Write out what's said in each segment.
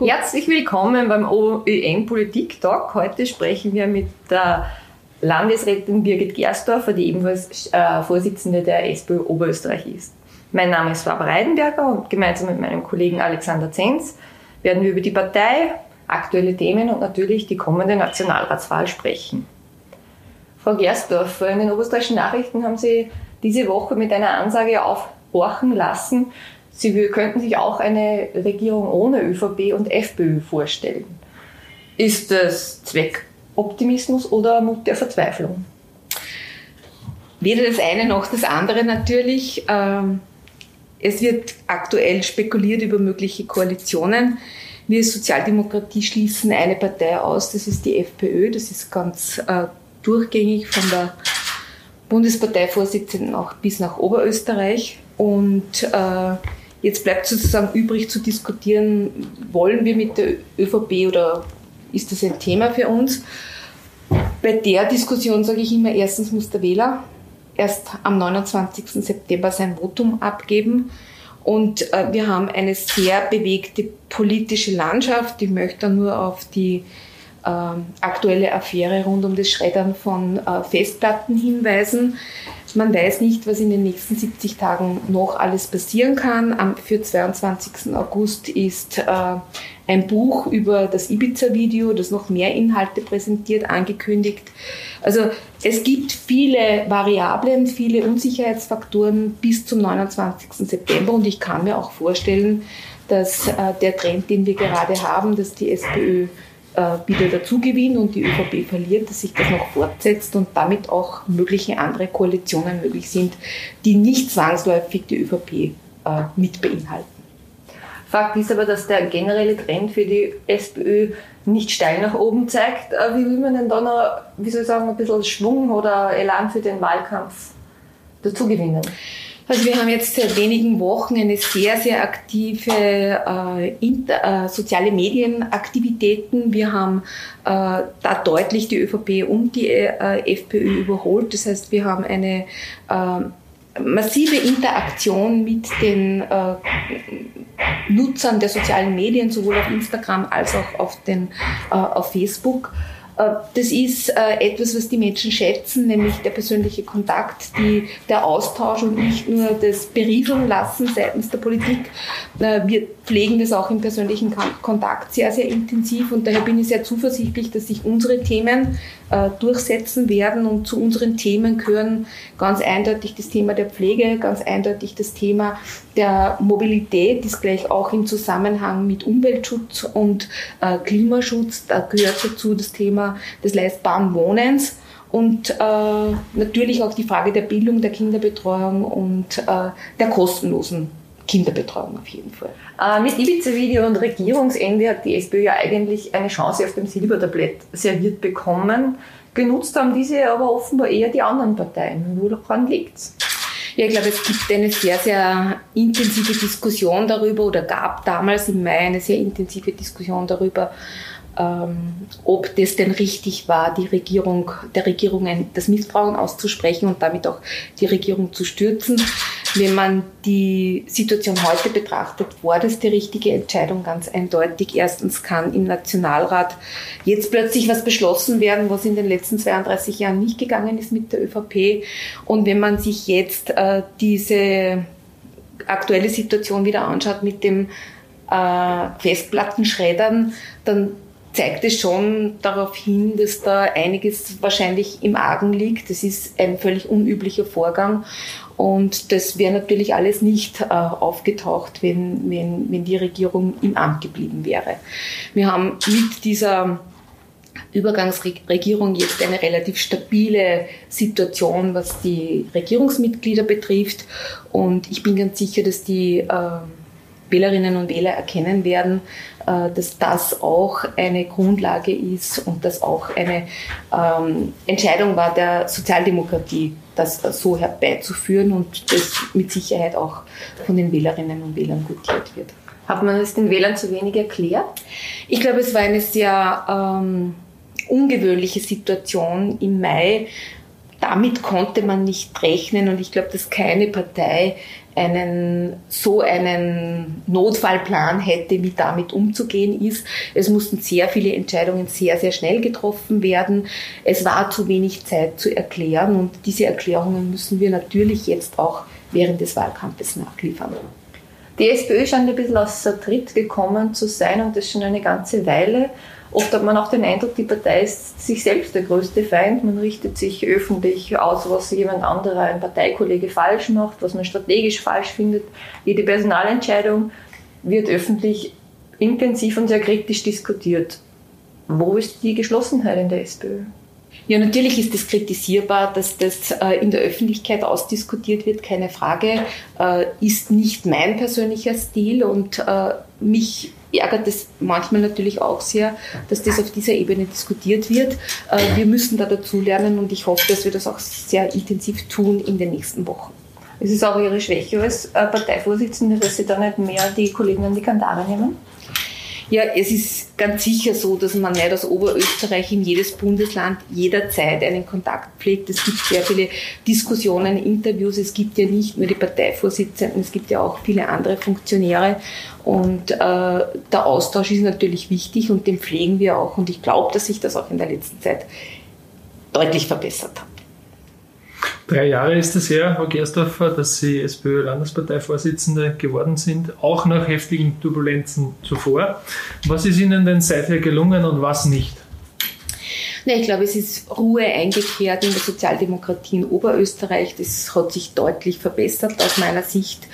Herzlich willkommen beim OÜN Politik Talk. Heute sprechen wir mit der Landesrätin Birgit Gersdorfer, die ebenfalls äh, Vorsitzende der SPÖ Oberösterreich ist. Mein Name ist Barbara Reidenberger und gemeinsam mit meinem Kollegen Alexander Zenz werden wir über die Partei, aktuelle Themen und natürlich die kommende Nationalratswahl sprechen. Frau Gersdorfer, in den oberösterreichischen Nachrichten haben Sie diese Woche mit einer Ansage aufhorchen lassen, Sie könnten sich auch eine Regierung ohne ÖVP und FPÖ vorstellen. Ist das Zweckoptimismus oder Mut der Verzweiflung? Weder das eine noch das andere natürlich. Ähm, es wird aktuell spekuliert über mögliche Koalitionen. Wir Sozialdemokratie schließen eine Partei aus, das ist die FPÖ. Das ist ganz äh, durchgängig von der Bundesparteivorsitzenden auch bis nach Oberösterreich. Und äh, Jetzt bleibt sozusagen übrig zu diskutieren, wollen wir mit der ÖVP oder ist das ein Thema für uns? Bei der Diskussion sage ich immer, erstens muss der Wähler erst am 29. September sein Votum abgeben. Und äh, wir haben eine sehr bewegte politische Landschaft. Ich möchte nur auf die äh, aktuelle Affäre rund um das Schreddern von äh, Festplatten hinweisen. Man weiß nicht, was in den nächsten 70 Tagen noch alles passieren kann. Am, für 22. August ist äh, ein Buch über das Ibiza-Video, das noch mehr Inhalte präsentiert, angekündigt. Also es gibt viele Variablen, viele Unsicherheitsfaktoren bis zum 29. September und ich kann mir auch vorstellen, dass äh, der Trend, den wir gerade haben, dass die SPÖ wieder dazu gewinnen und die ÖVP verliert, dass sich das noch fortsetzt und damit auch mögliche andere Koalitionen möglich sind, die nicht zwangsläufig die ÖVP äh, mit beinhalten. Fakt ist aber, dass der generelle Trend für die SPÖ nicht steil nach oben zeigt. Äh, wie will man denn da noch, wie soll ich sagen, ein bisschen Schwung oder Elan für den Wahlkampf dazu gewinnen? Also wir haben jetzt seit wenigen Wochen eine sehr, sehr aktive äh, inter, äh, soziale Medienaktivitäten. Wir haben äh, da deutlich die ÖVP und die äh, FPÖ überholt. Das heißt, wir haben eine äh, massive Interaktion mit den äh, Nutzern der sozialen Medien, sowohl auf Instagram als auch auf, den, auf Facebook. Äh, das ist äh, etwas, was die Menschen schätzen, nämlich der persönliche Kontakt, die, der Austausch und nicht nur das Berieseln lassen seitens der Politik. Äh, wir pflegen das auch im persönlichen Kontakt sehr, sehr intensiv und daher bin ich sehr zuversichtlich, dass sich unsere Themen durchsetzen werden und zu unseren Themen gehören ganz eindeutig das Thema der Pflege, ganz eindeutig das Thema der Mobilität, ist gleich auch im Zusammenhang mit Umweltschutz und Klimaschutz. Da gehört dazu das Thema des leistbaren Wohnens und äh, natürlich auch die Frage der Bildung, der Kinderbetreuung und äh, der kostenlosen Kinderbetreuung auf jeden Fall. Äh, mit Ibiza-Video und Regierungsende hat die SPÖ ja eigentlich eine Chance auf dem Silbertablett serviert bekommen. Genutzt haben diese aber offenbar eher die anderen Parteien. Woran liegt's? Ja, ich glaube, es gibt eine sehr, sehr intensive Diskussion darüber oder gab damals im Mai eine sehr intensive Diskussion darüber, ob das denn richtig war, die Regierung, der Regierung das Misstrauen auszusprechen und damit auch die Regierung zu stürzen. Wenn man die Situation heute betrachtet, war das die richtige Entscheidung ganz eindeutig. Erstens kann im Nationalrat jetzt plötzlich was beschlossen werden, was in den letzten 32 Jahren nicht gegangen ist mit der ÖVP. Und wenn man sich jetzt äh, diese aktuelle Situation wieder anschaut mit dem äh, Festplattenschreddern, dann zeigt es schon darauf hin, dass da einiges wahrscheinlich im Argen liegt. Das ist ein völlig unüblicher Vorgang und das wäre natürlich alles nicht äh, aufgetaucht, wenn, wenn, wenn die Regierung im Amt geblieben wäre. Wir haben mit dieser Übergangsregierung jetzt eine relativ stabile Situation, was die Regierungsmitglieder betrifft. Und ich bin ganz sicher, dass die äh, Wählerinnen und Wähler erkennen werden, äh, dass das auch eine Grundlage ist und dass auch eine ähm, Entscheidung war der Sozialdemokratie, das so herbeizuführen und das mit Sicherheit auch von den Wählerinnen und Wählern gutiert wird. Hat man es den Wählern zu wenig erklärt? Ich glaube, es war eine sehr ähm, ungewöhnliche Situation im Mai. Damit konnte man nicht rechnen und ich glaube, dass keine Partei einen, so einen Notfallplan hätte, wie damit umzugehen ist. Es mussten sehr viele Entscheidungen sehr, sehr schnell getroffen werden. Es war zu wenig Zeit zu erklären und diese Erklärungen müssen wir natürlich jetzt auch während des Wahlkampfes nachliefern. Die SPÖ scheint ein bisschen außer Tritt gekommen zu sein und das schon eine ganze Weile. Oft hat man auch den Eindruck, die Partei ist sich selbst der größte Feind. Man richtet sich öffentlich aus, was jemand anderer, ein Parteikollege falsch macht, was man strategisch falsch findet. Jede Personalentscheidung wird öffentlich intensiv und sehr kritisch diskutiert. Wo ist die Geschlossenheit in der SPÖ? Ja, natürlich ist es kritisierbar, dass das äh, in der Öffentlichkeit ausdiskutiert wird, keine Frage. Äh, ist nicht mein persönlicher Stil und äh, mich ärgert es manchmal natürlich auch sehr, dass das auf dieser Ebene diskutiert wird. Wir müssen da dazulernen und ich hoffe, dass wir das auch sehr intensiv tun in den nächsten Wochen. Es ist auch Ihre Schwäche als Parteivorsitzende, dass Sie da nicht mehr die Kollegen an die Kandare nehmen? Ja, es ist ganz sicher so, dass man nicht aus Oberösterreich in jedes Bundesland jederzeit einen Kontakt pflegt. Es gibt sehr viele Diskussionen, Interviews. Es gibt ja nicht nur die Parteivorsitzenden, es gibt ja auch viele andere Funktionäre. Und äh, der Austausch ist natürlich wichtig und den pflegen wir auch. Und ich glaube, dass sich das auch in der letzten Zeit deutlich verbessert hat. Drei Jahre ist es her, Frau Gersdorfer, dass Sie SPÖ-Landesparteivorsitzende geworden sind, auch nach heftigen Turbulenzen zuvor. Was ist Ihnen denn seither gelungen und was nicht? Ich glaube, es ist Ruhe eingekehrt in der Sozialdemokratie in Oberösterreich. Das hat sich deutlich verbessert aus meiner Sicht.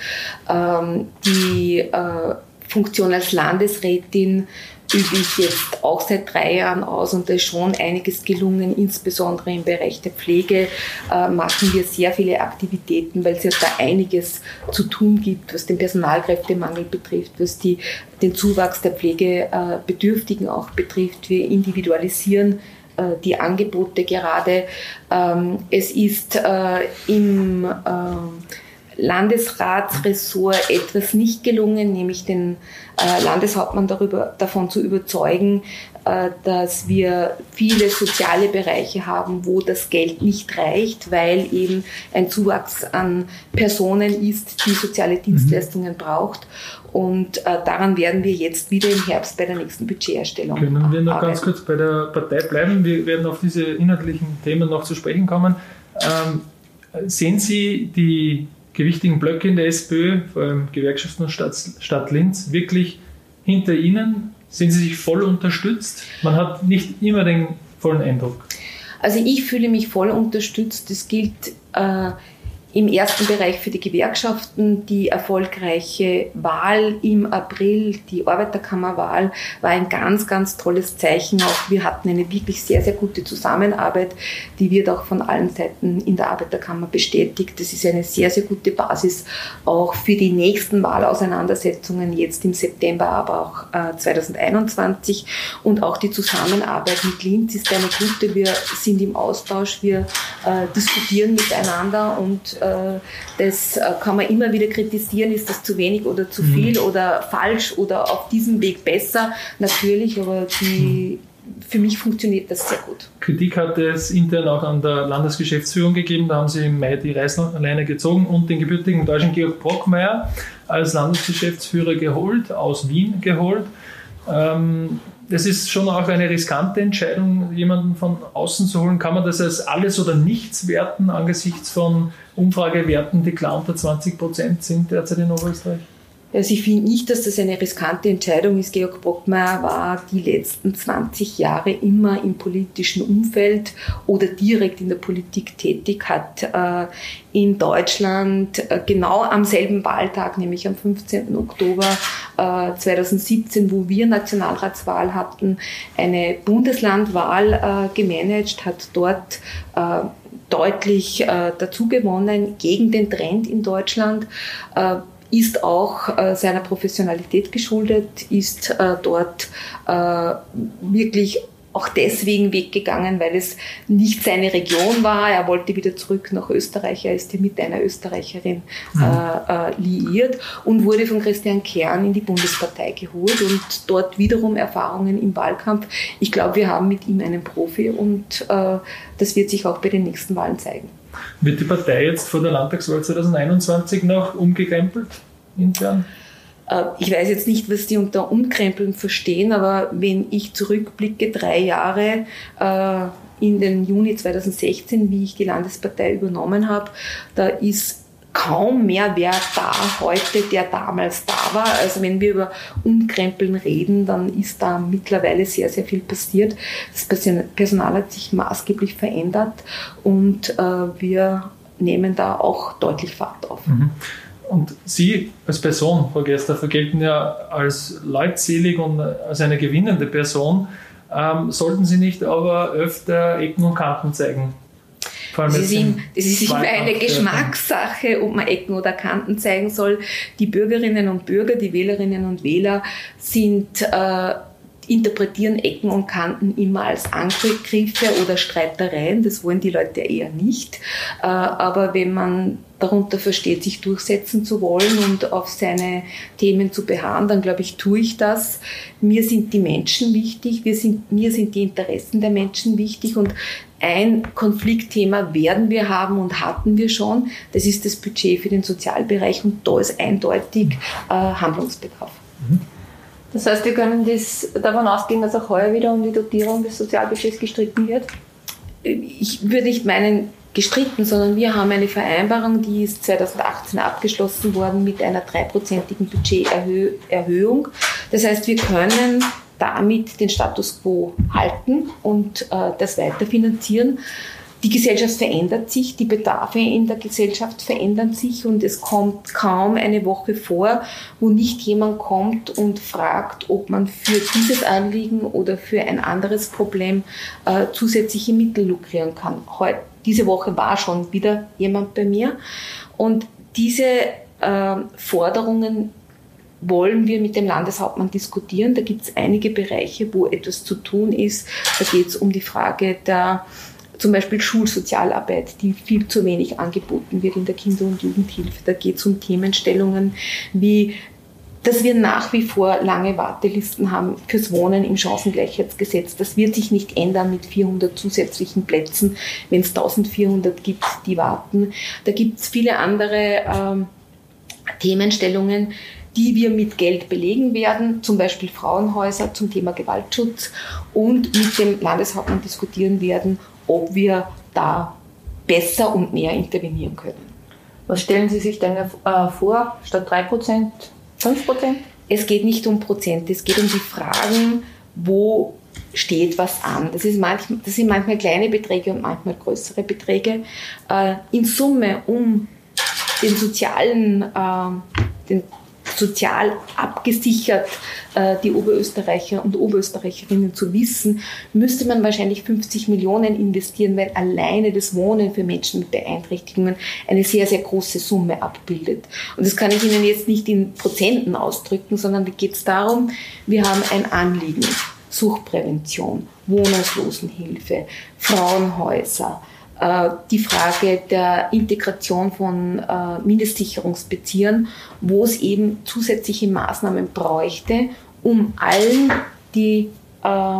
Ähm, die äh, Funktion als Landesrätin übe ich jetzt auch seit drei Jahren aus und da ist schon einiges gelungen, insbesondere im Bereich der Pflege äh, machen wir sehr viele Aktivitäten, weil es ja da einiges zu tun gibt, was den Personalkräftemangel betrifft, was die, den Zuwachs der Pflegebedürftigen auch betrifft. Wir individualisieren äh, die Angebote gerade. Ähm, es ist äh, im äh, Landesratsressort etwas nicht gelungen, nämlich den äh, Landeshauptmann darüber, davon zu überzeugen, äh, dass wir viele soziale Bereiche haben, wo das Geld nicht reicht, weil eben ein Zuwachs an Personen ist, die soziale Dienstleistungen mhm. braucht. Und äh, daran werden wir jetzt wieder im Herbst bei der nächsten Budgeterstellung. Können wir noch arbeiten. ganz kurz bei der Partei bleiben? Wir werden auf diese inhaltlichen Themen noch zu sprechen kommen. Ähm, sehen Sie die gewichtigen Blöcke in der SPÖ, vor allem Gewerkschaften und Stadt, Stadt Linz, wirklich hinter Ihnen? Sind Sie sich voll unterstützt? Man hat nicht immer den vollen Eindruck. Also ich fühle mich voll unterstützt. Das gilt äh, im ersten Bereich für die Gewerkschaften die erfolgreiche Wahl im April, die Arbeiterkammerwahl, war ein ganz, ganz tolles Zeichen. Auch wir hatten eine wirklich sehr, sehr gute Zusammenarbeit. Die wird auch von allen Seiten in der Arbeiterkammer bestätigt. Das ist eine sehr, sehr gute Basis auch für die nächsten Wahlauseinandersetzungen jetzt im September, aber auch äh, 2021. Und auch die Zusammenarbeit mit Linz ist eine gute. Wir sind im Austausch, wir äh, diskutieren miteinander und äh, das äh, kann man immer wieder kritisieren, ist das zu wenig oder zu viel mhm. oder falsch oder auf diesem Weg besser. Natürlich, aber die, für mich funktioniert das sehr gut. Kritik hat es intern auch an der Landesgeschäftsführung gegeben. Da haben sie im Mai die Reißleine gezogen und den gebürtigen deutschen Georg Brockmeier als Landesgeschäftsführer geholt, aus Wien geholt. Ähm, das ist schon auch eine riskante Entscheidung, jemanden von außen zu holen. Kann man das als alles oder nichts werten angesichts von Umfragewerten, die klar unter 20 Prozent sind derzeit in Oberösterreich? Also ich finde nicht, dass das eine riskante Entscheidung ist. Georg Brockmeier war die letzten 20 Jahre immer im politischen Umfeld oder direkt in der Politik tätig, hat äh, in Deutschland äh, genau am selben Wahltag, nämlich am 15. Oktober äh, 2017, wo wir Nationalratswahl hatten, eine Bundeslandwahl äh, gemanagt, hat dort äh, deutlich äh, dazu gewonnen gegen den Trend in Deutschland. Äh, ist auch äh, seiner Professionalität geschuldet, ist äh, dort äh, wirklich auch deswegen weggegangen, weil es nicht seine Region war. Er wollte wieder zurück nach Österreich. Er ist hier mit einer Österreicherin mhm. äh, äh, liiert und wurde von Christian Kern in die Bundespartei geholt und dort wiederum Erfahrungen im Wahlkampf. Ich glaube, wir haben mit ihm einen Profi und äh, das wird sich auch bei den nächsten Wahlen zeigen. Wird die Partei jetzt vor der Landtagswahl 2021 noch umgekrempelt intern? Äh, ich weiß jetzt nicht, was die unter Umkrempeln verstehen, aber wenn ich zurückblicke, drei Jahre äh, in den Juni 2016, wie ich die Landespartei übernommen habe, da ist kaum mehr wer da heute, der damals da war. Also wenn wir über Umkrempeln reden, dann ist da mittlerweile sehr, sehr viel passiert. Das Personal hat sich maßgeblich verändert und äh, wir nehmen da auch deutlich Fahrt auf. Mhm. Und Sie als Person, Frau Gerster, gelten ja als leutselig und als eine gewinnende Person. Ähm, sollten Sie nicht aber öfter Ecken und Kanten zeigen? Das ist, ihm, das ist immer eine Geschmackssache, ob man Ecken oder Kanten zeigen soll. Die Bürgerinnen und Bürger, die Wählerinnen und Wähler sind äh, interpretieren Ecken und Kanten immer als Angriffe oder Streitereien. Das wollen die Leute eher nicht. Äh, aber wenn man darunter versteht, sich durchsetzen zu wollen und auf seine Themen zu beharren, dann glaube ich, tue ich das. Mir sind die Menschen wichtig, wir sind, mir sind die Interessen der Menschen wichtig und ein Konfliktthema werden wir haben und hatten wir schon. Das ist das Budget für den Sozialbereich und da ist eindeutig äh, Handlungsbedarf. Mhm. Das heißt, wir können das davon ausgehen, dass auch heuer wieder um die Dotierung des Sozialbudgets gestritten wird? Ich würde nicht meinen, gestritten, sondern wir haben eine Vereinbarung, die ist 2018 abgeschlossen worden mit einer dreiprozentigen Budgeterhöhung. Das heißt, wir können damit den Status quo halten und äh, das weiterfinanzieren die Gesellschaft verändert sich, die Bedarfe in der Gesellschaft verändern sich und es kommt kaum eine Woche vor, wo nicht jemand kommt und fragt, ob man für dieses Anliegen oder für ein anderes Problem äh, zusätzliche Mittel lukrieren kann. Heute, diese Woche war schon wieder jemand bei mir und diese äh, Forderungen wollen wir mit dem Landeshauptmann diskutieren. Da gibt es einige Bereiche, wo etwas zu tun ist. Da geht es um die Frage der zum Beispiel Schulsozialarbeit, die viel zu wenig angeboten wird in der Kinder- und Jugendhilfe. Da geht es um Themenstellungen wie dass wir nach wie vor lange Wartelisten haben fürs Wohnen im Chancengleichheitsgesetz. Das wird sich nicht ändern mit 400 zusätzlichen Plätzen, wenn es 1400 gibt, die warten. Da gibt es viele andere ähm, Themenstellungen, die wir mit Geld belegen werden, zum Beispiel Frauenhäuser zum Thema Gewaltschutz und mit dem Landeshauptmann diskutieren werden, ob wir da besser und mehr intervenieren können. Was stellen Sie sich denn äh, vor, statt 3%, 5%? Es geht nicht um Prozent, es geht um die Fragen, wo steht was an. Das, ist manchmal, das sind manchmal kleine Beträge und manchmal größere Beträge. Äh, in Summe, um den sozialen, äh, den sozial abgesichert äh, die Oberösterreicher und Oberösterreicherinnen zu wissen, müsste man wahrscheinlich 50 Millionen investieren, weil alleine das Wohnen für Menschen mit Beeinträchtigungen eine sehr, sehr große Summe abbildet. Und das kann ich Ihnen jetzt nicht in Prozenten ausdrücken, sondern da geht es darum, wir haben ein Anliegen. Suchtprävention, Wohnungslosenhilfe, Frauenhäuser, die Frage der Integration von äh, Mindestsicherungsbeziehern, wo es eben zusätzliche Maßnahmen bräuchte, um allen, die äh,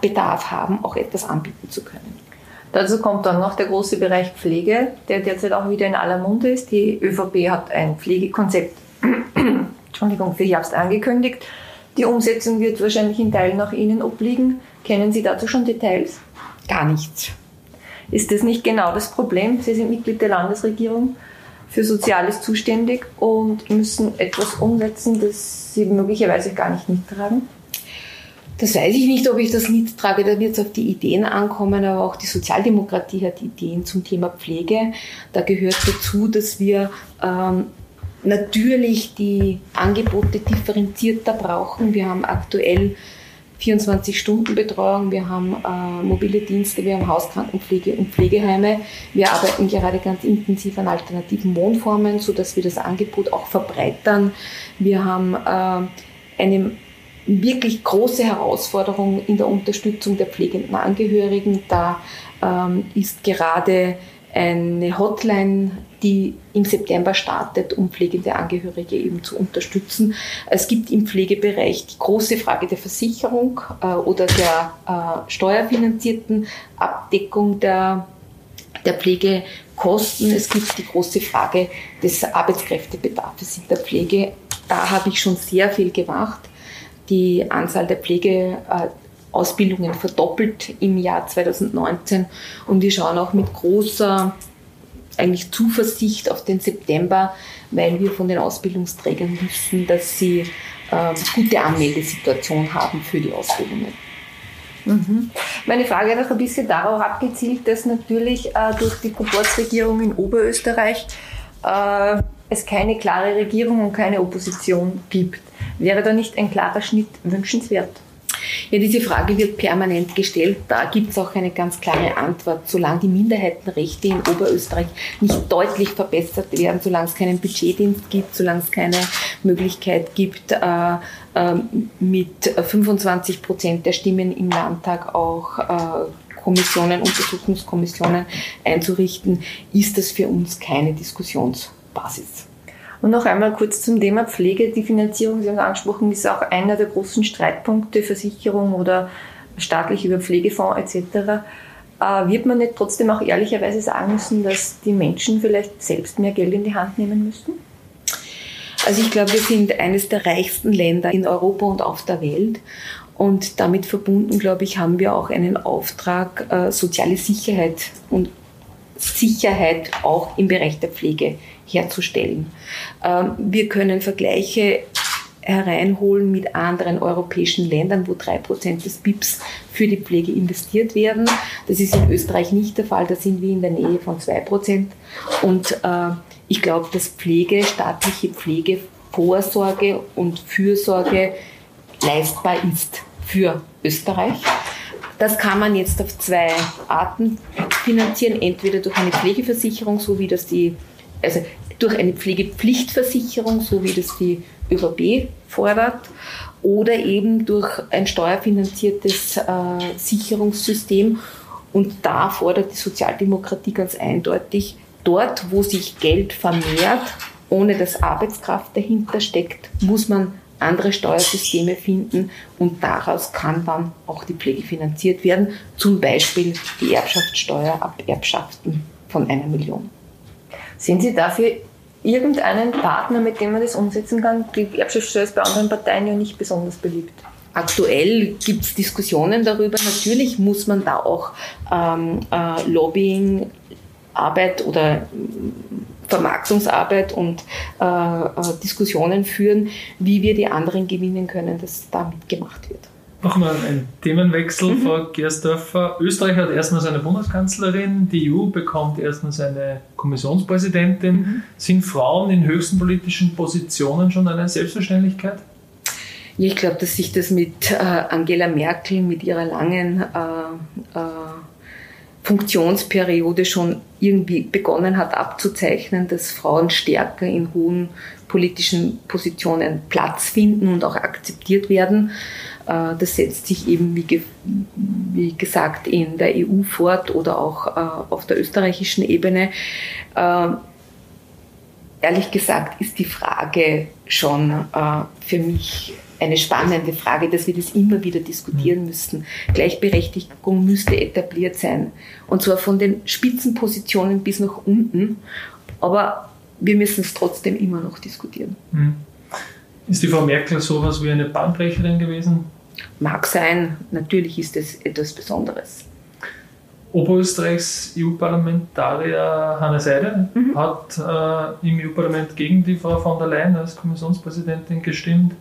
Bedarf haben, auch etwas anbieten zu können. Dazu kommt dann noch der große Bereich Pflege, der derzeit auch wieder in aller Munde ist. Die ÖVP hat ein Pflegekonzept Entschuldigung, für Herbst angekündigt. Die Umsetzung wird wahrscheinlich in Teilen nach Ihnen obliegen. Kennen Sie dazu schon Details? Gar nichts. Ist das nicht genau das Problem? Sie sind Mitglied der Landesregierung für Soziales zuständig und müssen etwas umsetzen, das Sie möglicherweise gar nicht mittragen? Das weiß ich nicht, ob ich das mittrage. Da wird es auf die Ideen ankommen, aber auch die Sozialdemokratie hat Ideen zum Thema Pflege. Da gehört dazu, dass wir ähm, natürlich die Angebote differenzierter brauchen. Wir haben aktuell 24-Stunden-Betreuung, wir haben äh, mobile Dienste, wir haben Hauskrankenpflege und Pflegeheime. Wir arbeiten gerade ganz intensiv an alternativen Wohnformen, sodass wir das Angebot auch verbreitern. Wir haben äh, eine wirklich große Herausforderung in der Unterstützung der pflegenden Angehörigen. Da ähm, ist gerade eine Hotline die im September startet, um pflegende Angehörige eben zu unterstützen. Es gibt im Pflegebereich die große Frage der Versicherung äh, oder der äh, steuerfinanzierten Abdeckung der der Pflegekosten. Es gibt die große Frage des Arbeitskräftebedarfs in der Pflege. Da habe ich schon sehr viel gemacht. Die Anzahl der Pflegeausbildungen verdoppelt im Jahr 2019 und wir schauen auch mit großer eigentlich Zuversicht auf den September, weil wir von den Ausbildungsträgern wissen, dass sie äh, gute Anmeldesituation haben für die Ausbildungen. Mhm. Meine Frage hat auch ein bisschen darauf abgezielt, dass natürlich äh, durch die Proportsregierung in Oberösterreich äh, es keine klare Regierung und keine Opposition gibt. Wäre da nicht ein klarer Schnitt wünschenswert? Ja, diese Frage wird permanent gestellt. Da gibt es auch eine ganz klare Antwort. Solange die Minderheitenrechte in Oberösterreich nicht deutlich verbessert werden, solange es keinen Budgetdienst gibt, solange es keine Möglichkeit gibt, äh, äh, mit 25 Prozent der Stimmen im Landtag auch äh, Kommissionen, Untersuchungskommissionen einzurichten, ist das für uns keine Diskussionsbasis. Und noch einmal kurz zum Thema Pflege. Die Finanzierung, Sie haben es angesprochen, ist auch einer der großen Streitpunkte, Versicherung oder staatlich über Pflegefonds etc. Äh, wird man nicht trotzdem auch ehrlicherweise sagen müssen, dass die Menschen vielleicht selbst mehr Geld in die Hand nehmen müssten? Also ich glaube, wir sind eines der reichsten Länder in Europa und auf der Welt. Und damit verbunden, glaube ich, haben wir auch einen Auftrag, äh, soziale Sicherheit und Sicherheit auch im Bereich der Pflege herzustellen. Ähm, wir können Vergleiche hereinholen mit anderen europäischen Ländern, wo drei Prozent des BIPs für die Pflege investiert werden. Das ist in Österreich nicht der Fall, da sind wir in der Nähe von zwei Prozent. Und äh, ich glaube, dass Pflege, staatliche Pflegevorsorge und Fürsorge leistbar ist für Österreich. Das kann man jetzt auf zwei Arten finanzieren, entweder durch eine Pflegeversicherung, so wie das die also durch eine Pflegepflichtversicherung, so wie das die ÖVP fordert, oder eben durch ein steuerfinanziertes äh, Sicherungssystem. Und da fordert die Sozialdemokratie ganz eindeutig, dort, wo sich Geld vermehrt, ohne dass Arbeitskraft dahinter steckt, muss man andere Steuersysteme finden und daraus kann dann auch die Pflege finanziert werden, zum Beispiel die Erbschaftssteuer ab Erbschaften von einer Million. Sehen Sie dafür irgendeinen Partner, mit dem man das umsetzen kann? Die Erbschaftssteuer ist bei anderen Parteien ja nicht besonders beliebt. Aktuell gibt es Diskussionen darüber. Natürlich muss man da auch ähm, äh, Lobbying, Arbeit oder Vermarktungsarbeit und äh, äh, Diskussionen führen, wie wir die anderen gewinnen können, dass damit gemacht wird. Nochmal ein Themenwechsel, mhm. Frau Gersdorfer. Österreich hat erstmals eine Bundeskanzlerin, die EU bekommt erstmals eine Kommissionspräsidentin. Mhm. Sind Frauen in höchsten politischen Positionen schon eine Selbstverständlichkeit? Ja, ich glaube, dass sich das mit äh, Angela Merkel, mit ihrer langen äh, äh, Funktionsperiode schon irgendwie begonnen hat abzuzeichnen, dass Frauen stärker in hohen politischen Positionen Platz finden und auch akzeptiert werden. Äh, das setzt sich eben, wie, wie gesagt, in der EU fort oder auch äh, auf der österreichischen Ebene. Äh, ehrlich gesagt ist die Frage schon für mich eine spannende Frage, dass wir das immer wieder diskutieren mhm. müssen. Gleichberechtigung müsste etabliert sein. Und zwar von den Spitzenpositionen bis nach unten. Aber wir müssen es trotzdem immer noch diskutieren. Mhm. Ist die Frau Merkel sowas wie eine Bahnbrecherin gewesen? Mag sein, natürlich ist es etwas Besonderes. Oberösterreichs EU-Parlamentarier Hannes Seide mhm. hat äh, im EU-Parlament gegen die Frau von der Leyen als Kommissionspräsidentin gestimmt,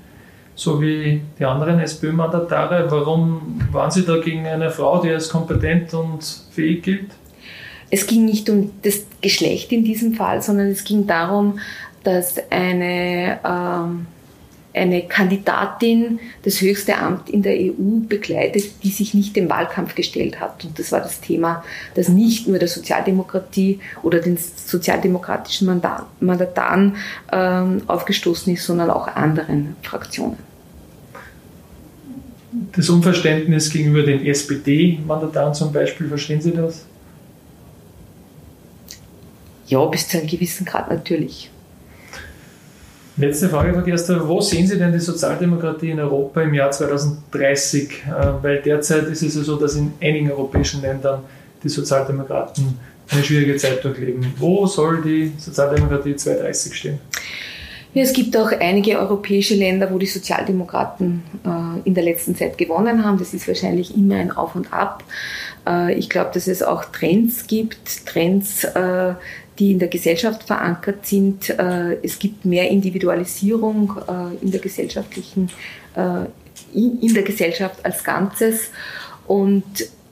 so wie die anderen SPÖ-Mandatare. Warum waren Sie da gegen eine Frau, die als kompetent und fähig gilt? Es ging nicht um das Geschlecht in diesem Fall, sondern es ging darum, dass eine, äh, eine Kandidatin das höchste Amt in der EU begleitet, die sich nicht dem Wahlkampf gestellt hat. Und das war das Thema, das nicht nur der Sozialdemokratie oder den sozialdemokratischen Mandataren äh, aufgestoßen ist, sondern auch anderen Fraktionen. Das Unverständnis gegenüber den SPD-Mandataren zum Beispiel, verstehen Sie das? Ja, bis zu einem gewissen Grad natürlich. Letzte Frage, Frau Gerster. Wo sehen Sie denn die Sozialdemokratie in Europa im Jahr 2030? Äh, weil derzeit ist es ja so, dass in einigen europäischen Ländern die Sozialdemokraten eine schwierige Zeit durchleben. Wo soll die Sozialdemokratie 2030 stehen? Ja, es gibt auch einige europäische Länder, wo die Sozialdemokraten äh, in der letzten Zeit gewonnen haben. Das ist wahrscheinlich immer ein Auf und Ab. Äh, ich glaube, dass es auch Trends gibt, Trends, äh, die in der Gesellschaft verankert sind. Äh, es gibt mehr Individualisierung äh, in der gesellschaftlichen, äh, in, in der Gesellschaft als Ganzes. Und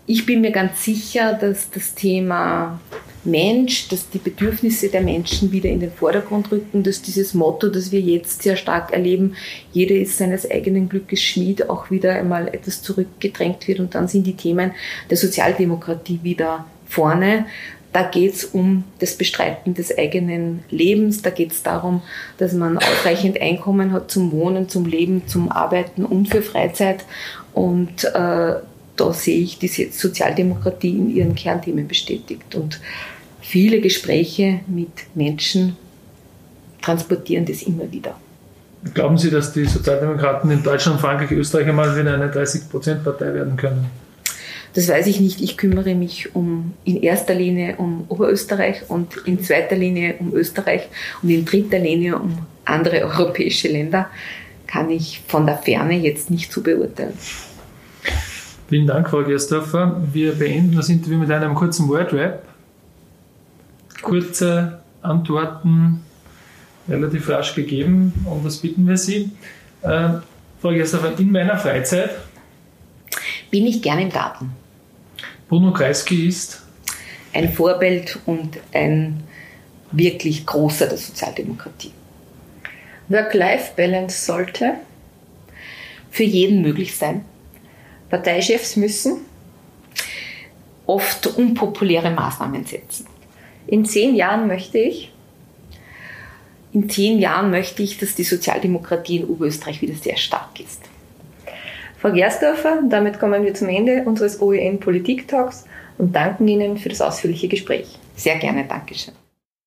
ich bin mir ganz sicher, dass das Thema Mensch, dass die Bedürfnisse der Menschen wieder in den Vordergrund rücken, dass dieses Motto, das wir jetzt sehr stark erleben, jeder ist seines eigenen Glückes Schmied, auch wieder einmal etwas zurückgedrängt wird und dann sind die Themen der Sozialdemokratie wieder vorne. Da geht es um das Bestreiten des eigenen Lebens, da geht es darum, dass man ausreichend Einkommen hat zum Wohnen, zum Leben, zum Arbeiten und für Freizeit. Und äh, da sehe ich die Sozialdemokratie in ihren Kernthemen bestätigt. Und viele Gespräche mit Menschen transportieren das immer wieder. Glauben Sie, dass die Sozialdemokraten in Deutschland, Frankreich, Österreich einmal wieder eine 30-Prozent-Partei werden können? Das weiß ich nicht. Ich kümmere mich um, in erster Linie um Oberösterreich und in zweiter Linie um Österreich und in dritter Linie um andere europäische Länder. Kann ich von der Ferne jetzt nicht zu beurteilen. Vielen Dank, Frau Gersdorfer. Wir beenden das Interview mit einem kurzen Wordrap. Kurze Antworten relativ rasch gegeben und das bitten wir Sie. Äh, Frau Gersdorfer, in meiner Freizeit bin ich gern im Garten. Bruno Kreisky ist ein Vorbild und ein wirklich großer der Sozialdemokratie. Work-Life-Balance sollte für jeden möglich sein. Parteichefs müssen oft unpopuläre Maßnahmen setzen. In zehn Jahren möchte ich in zehn Jahren möchte ich, dass die Sozialdemokratie in Oberösterreich wieder sehr stark ist. Frau Gersdorfer, damit kommen wir zum Ende unseres OEN Politik Talks und danken Ihnen für das ausführliche Gespräch. Sehr gerne, Dankeschön.